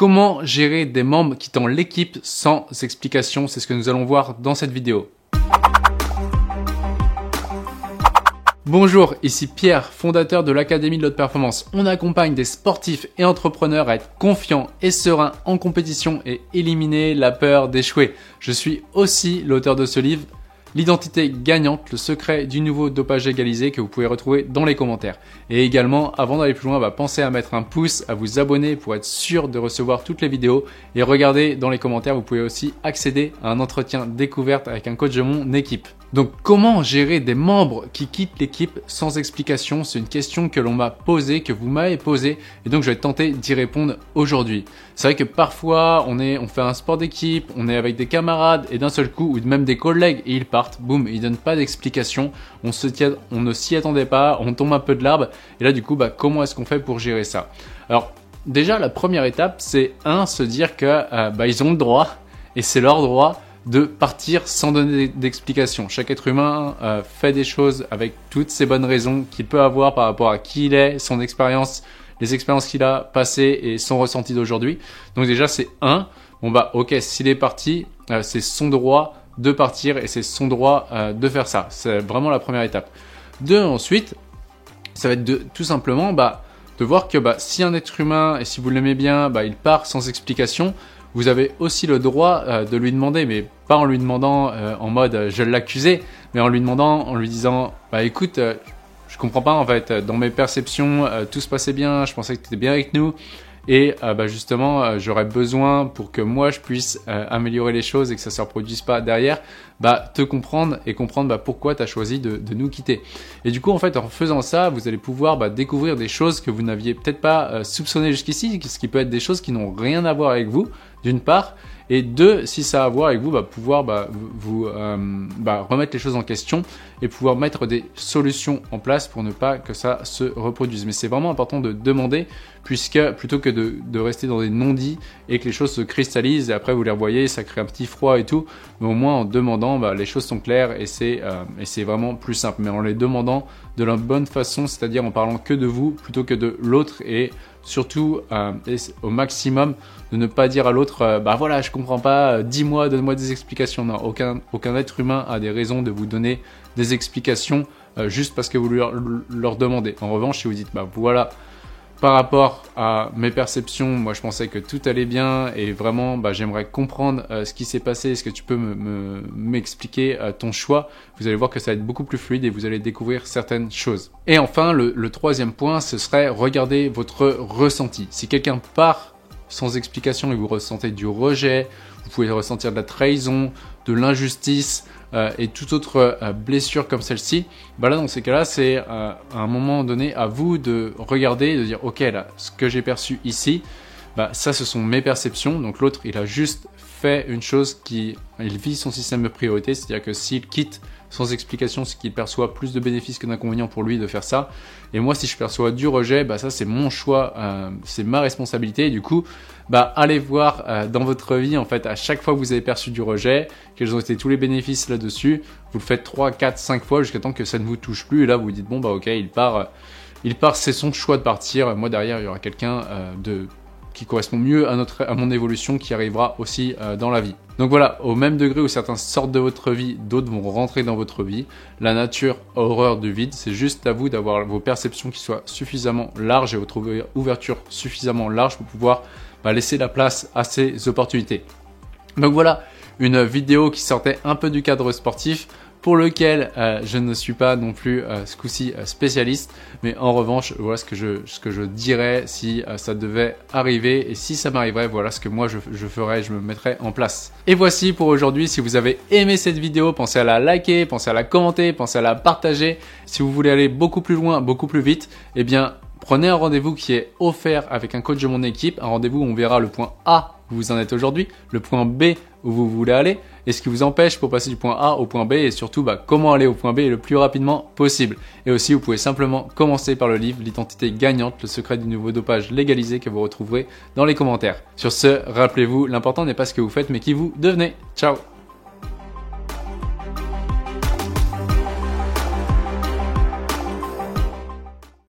Comment gérer des membres quittant l'équipe sans explication C'est ce que nous allons voir dans cette vidéo. Bonjour, ici Pierre, fondateur de l'Académie de l'Haute Performance. On accompagne des sportifs et entrepreneurs à être confiants et sereins en compétition et éliminer la peur d'échouer. Je suis aussi l'auteur de ce livre, L'identité gagnante, le secret du nouveau dopage égalisé que vous pouvez retrouver dans les commentaires. Et également, avant d'aller plus loin, bah, pensez à mettre un pouce, à vous abonner pour être sûr de recevoir toutes les vidéos. Et regardez dans les commentaires, vous pouvez aussi accéder à un entretien découverte avec un coach de mon équipe. Donc comment gérer des membres qui quittent l'équipe sans explication? C'est une question que l'on m'a posée, que vous m'avez posée, et donc je vais tenter d'y répondre aujourd'hui. C'est vrai que parfois on fait un sport d'équipe, on est avec des camarades et d'un seul coup ou même des collègues et ils partent, boum, ils donnent pas d'explication, on on ne s'y attendait pas, on tombe un peu de l'arbre. Et là du coup bah comment est-ce qu'on fait pour gérer ça? Alors déjà la première étape c'est un se dire que euh, bah, ils ont le droit et c'est leur droit de partir sans donner d'explication. Chaque être humain euh, fait des choses avec toutes ces bonnes raisons qu'il peut avoir par rapport à qui il est, son expérience, les expériences qu'il a passées et son ressenti d'aujourd'hui. Donc déjà c'est un. Bon bah ok, s'il est parti, euh, c'est son droit de partir et c'est son droit euh, de faire ça. C'est vraiment la première étape. Deux, ensuite, ça va être de tout simplement bah, de voir que bah, si un être humain et si vous l'aimez bien, bah, il part sans explication, vous avez aussi le droit euh, de lui demander, mais pas en lui demandant euh, en mode euh, je l'accusais, mais en lui demandant, en lui disant bah écoute, je comprends pas en fait, dans mes perceptions, tout se passait bien, je pensais que tu étais bien avec nous, et bah, justement, j'aurais besoin pour que moi je puisse améliorer les choses et que ça se reproduise pas derrière, bah te comprendre et comprendre bah, pourquoi tu as choisi de, de, nous quitter. Et du coup, en fait, en faisant ça, vous allez pouvoir bah, découvrir des choses que vous n'aviez peut-être pas soupçonnées jusqu'ici, ce qui peut être des choses qui n'ont rien à voir avec vous, d'une part, et deux, si ça a à voir avec vous, bah, pouvoir bah, vous euh, bah, remettre les choses en question et pouvoir mettre des solutions en place pour ne pas que ça se reproduise. Mais c'est vraiment important de demander, puisque plutôt que de, rester dans des non-dits et que les choses se cristallisent et après vous les revoyez, ça crée un petit froid et tout, mais au moins en demandant, bah, les choses sont claires et c'est euh, et c'est vraiment plus simple. Mais en les demandant de la bonne façon, c'est-à-dire en parlant que de vous plutôt que de l'autre et surtout euh, au maximum de ne pas dire à l'autre euh, bah voilà je comprends pas euh, dis-moi donne-moi des explications. Non aucun aucun être humain a des raisons de vous donner des explications juste parce que vous leur, leur demandez. En revanche si vous dites bah voilà par rapport à mes perceptions, moi je pensais que tout allait bien et vraiment bah, j'aimerais comprendre euh, ce qui s'est passé. Est-ce que tu peux m'expliquer me, euh, ton choix? Vous allez voir que ça va être beaucoup plus fluide et vous allez découvrir certaines choses. Et enfin, le, le troisième point, ce serait regarder votre ressenti. Si quelqu'un part sans explication et vous ressentez du rejet, vous pouvez ressentir de la trahison, de l'injustice, euh, et toute autre euh, blessure comme celle-ci, bah là dans ces cas-là, c'est euh, à un moment donné à vous de regarder, de dire ok là, ce que j'ai perçu ici, bah ça ce sont mes perceptions. Donc l'autre il a juste fait une chose qui, il vit son système de priorité, c'est-à-dire que s'il quitte sans explication, c'est qu'il perçoit plus de bénéfices que d'inconvénients pour lui de faire ça. Et moi, si je perçois du rejet, bah ça c'est mon choix, euh, c'est ma responsabilité. Et du coup, bah allez voir euh, dans votre vie en fait à chaque fois que vous avez perçu du rejet, quels ont été tous les bénéfices là-dessus. Vous le faites 3, 4, 5 fois jusqu'à temps que ça ne vous touche plus. Et là, vous vous dites bon bah ok, il part, euh, il part, c'est son choix de partir. Moi derrière, il y aura quelqu'un de qui correspond mieux à, notre, à mon évolution qui arrivera aussi euh, dans la vie. Donc voilà, au même degré où certains sortent de votre vie, d'autres vont rentrer dans votre vie. La nature horreur du vide, c'est juste à vous d'avoir vos perceptions qui soient suffisamment larges et votre ouverture suffisamment large pour pouvoir bah, laisser la place à ces opportunités. Donc voilà, une vidéo qui sortait un peu du cadre sportif pour lequel euh, je ne suis pas non plus euh, ce coup-ci euh, spécialiste, mais en revanche, voilà ce que je, ce que je dirais si ça devait arriver, et si ça m'arriverait, voilà ce que moi je, je ferais, je me mettrais en place. Et voici pour aujourd'hui, si vous avez aimé cette vidéo, pensez à la liker, pensez à la commenter, pensez à la partager. Si vous voulez aller beaucoup plus loin, beaucoup plus vite, eh bien prenez un rendez-vous qui est offert avec un coach de mon équipe, un rendez-vous où on verra le point A où vous en êtes aujourd'hui, le point B où vous voulez aller, et ce qui vous empêche pour passer du point A au point B, et surtout bah, comment aller au point B le plus rapidement possible. Et aussi, vous pouvez simplement commencer par le livre L'identité gagnante, le secret du nouveau dopage légalisé que vous retrouverez dans les commentaires. Sur ce, rappelez-vous, l'important n'est pas ce que vous faites, mais qui vous devenez. Ciao